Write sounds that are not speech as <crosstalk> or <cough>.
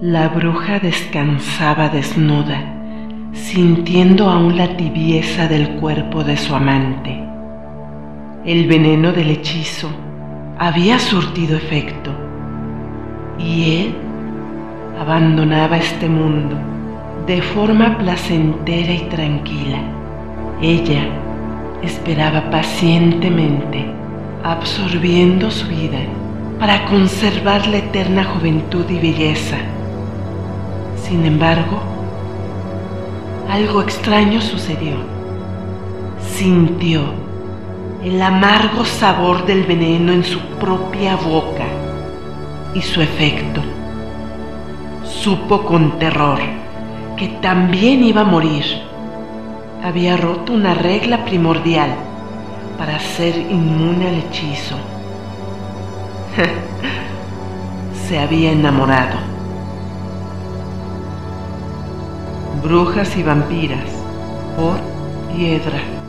La bruja descansaba desnuda, sintiendo aún la tibieza del cuerpo de su amante. El veneno del hechizo había surtido efecto y él abandonaba este mundo de forma placentera y tranquila. Ella esperaba pacientemente, absorbiendo su vida para conservar la eterna juventud y belleza. Sin embargo, algo extraño sucedió. Sintió el amargo sabor del veneno en su propia boca y su efecto. Supo con terror que también iba a morir. Había roto una regla primordial para ser inmune al hechizo. <laughs> Se había enamorado. Brujas y vampiras por Hiedra.